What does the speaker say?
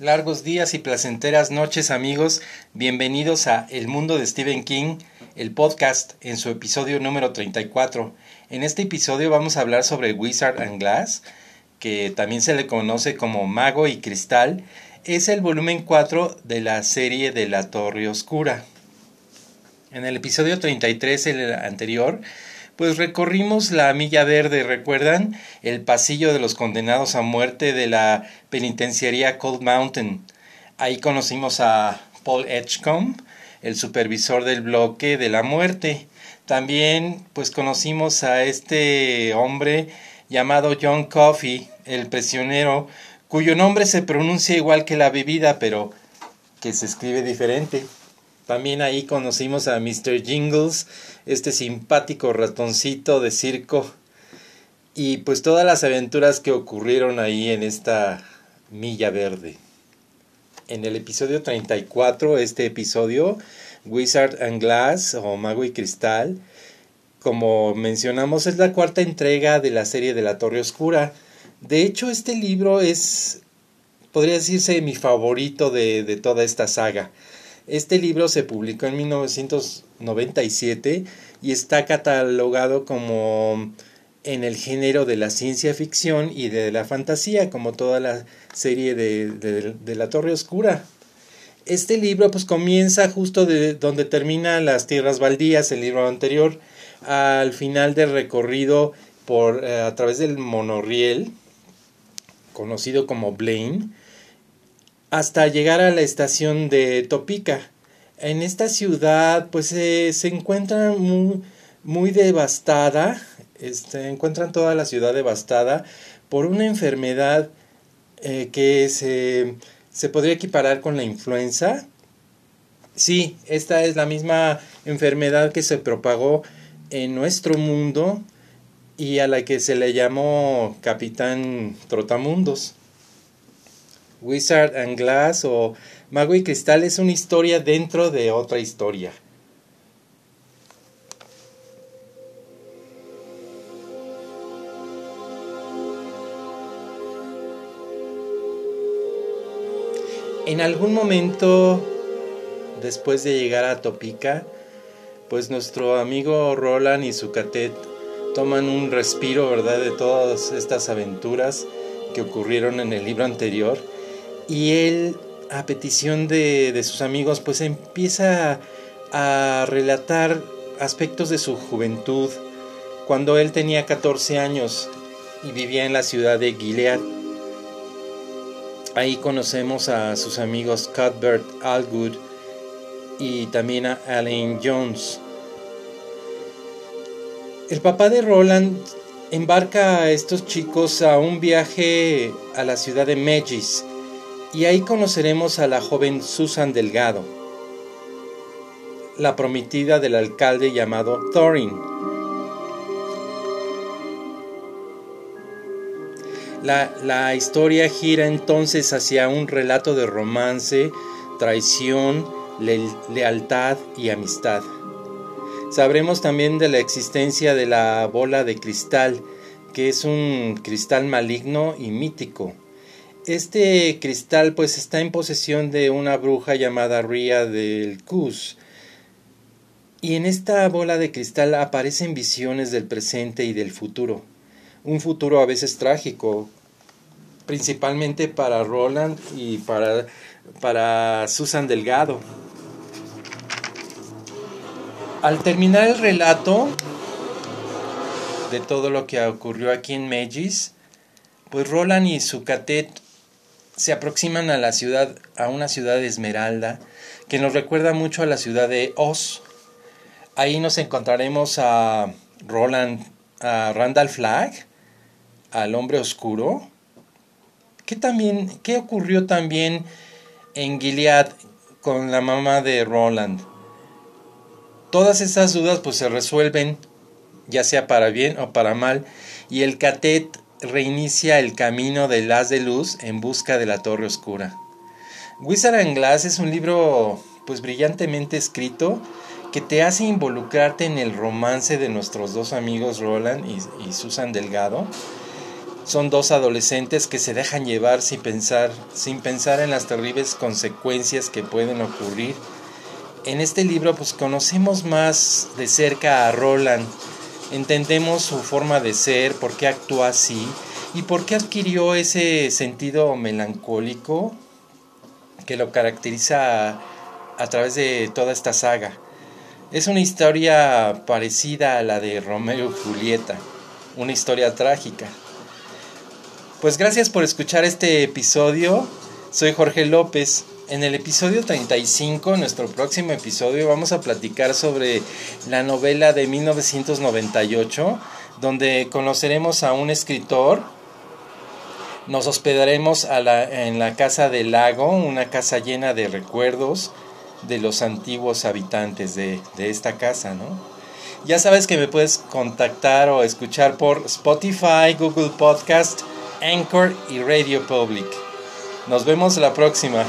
Largos días y placenteras noches amigos, bienvenidos a El Mundo de Stephen King, el podcast en su episodio número 34. En este episodio vamos a hablar sobre Wizard and Glass, que también se le conoce como Mago y Cristal, es el volumen 4 de la serie de la Torre Oscura. En el episodio 33, el anterior, pues recorrimos la milla verde, ¿recuerdan? El pasillo de los condenados a muerte de la penitenciaría Cold Mountain. Ahí conocimos a Paul Edgecombe, el supervisor del bloque de la muerte. También pues conocimos a este hombre llamado John Coffey, el prisionero, cuyo nombre se pronuncia igual que la bebida, pero que se escribe diferente. También ahí conocimos a Mr. Jingles, este simpático ratoncito de circo. Y pues todas las aventuras que ocurrieron ahí en esta milla verde. En el episodio 34, este episodio, Wizard and Glass o Mago y Cristal, como mencionamos, es la cuarta entrega de la serie de la Torre Oscura. De hecho, este libro es, podría decirse, mi favorito de, de toda esta saga. Este libro se publicó en 1997 y está catalogado como en el género de la ciencia ficción y de la fantasía, como toda la serie de, La Torre Oscura. Este libro pues comienza justo de donde termina Las Tierras Baldías, el libro anterior, al final del recorrido por, eh, a través del monorriel, conocido como Blaine, hasta llegar a la estación de Topica. En esta ciudad pues se encuentra muy, muy devastada, este, encuentran toda la ciudad devastada por una enfermedad eh, que se, se podría equiparar con la influenza. Sí, esta es la misma enfermedad que se propagó en nuestro mundo y a la que se le llamó Capitán Trotamundos. Wizard and Glass o Mago y Cristal es una historia dentro de otra historia. En algún momento, después de llegar a Topica, pues nuestro amigo Roland y su catet toman un respiro, ¿verdad?, de todas estas aventuras que ocurrieron en el libro anterior y él, a petición de, sus amigos, pues empieza a relatar aspectos de su juventud cuando él tenía 14 años y vivía en la ciudad de Gilead. Ahí conocemos a sus amigos Cuthbert Algood y también a Allen Jones. El papá de Roland embarca a estos chicos a un viaje a la ciudad de Megis, y ahí conoceremos a la joven Susan Delgado, la prometida del alcalde llamado Thorin. La, la, historia gira entonces hacia un relato de romance, traición, lealtad y amistad. Sabremos también de la existencia de la bola de cristal, que es un cristal maligno y mítico este cristal pues está en posesión de una bruja llamada Ria del Cus. Y en esta bola de cristal aparecen visiones del presente y del futuro. Un futuro a veces trágico, principalmente para Roland y para, para Susan Delgado. Al terminar el relato de todo lo que ocurrió aquí en Megis, pues Roland y su catet se aproximan a la ciudad, a una ciudad de Esmeralda, que nos recuerda mucho a la ciudad de Oz. Ahí nos encontraremos a Roland, a Randall Flagg, al hombre oscuro. ¿Qué, también, ¿Qué ocurrió también en Gilead con la mamá de Roland? Todas esas dudas pues se resuelven, ya sea para bien o para mal, y el catet reinicia el camino del haz de luz en busca de la torre oscura. Wizard and Glass es un libro pues brillantemente escrito que te hace involucrarte en el romance de nuestros dos amigos Roland y, Susan Delgado. son dos adolescentes que se dejan llevar sin pensar, sin pensar en las terribles consecuencias que pueden ocurrir. En este libro pues conocemos más de cerca a Roland, entendemos su forma de ser, por qué actúa así y por qué adquirió ese sentido melancólico que lo caracteriza a, a través de toda esta saga. Es una historia parecida a la de Romeo y Julieta, una historia trágica. Pues gracias por escuchar este episodio. Soy Jorge López. En el episodio 35, nuestro próximo episodio, vamos a platicar sobre la novela de 1998, donde conoceremos a un escritor. Nos hospedaremos en la casa del lago, una casa llena de recuerdos de los antiguos habitantes de, de esta casa, ¿no? Ya sabes que me puedes contactar o escuchar por Spotify, Google Podcast, Anchor y Radio Public. Nos vemos la próxima.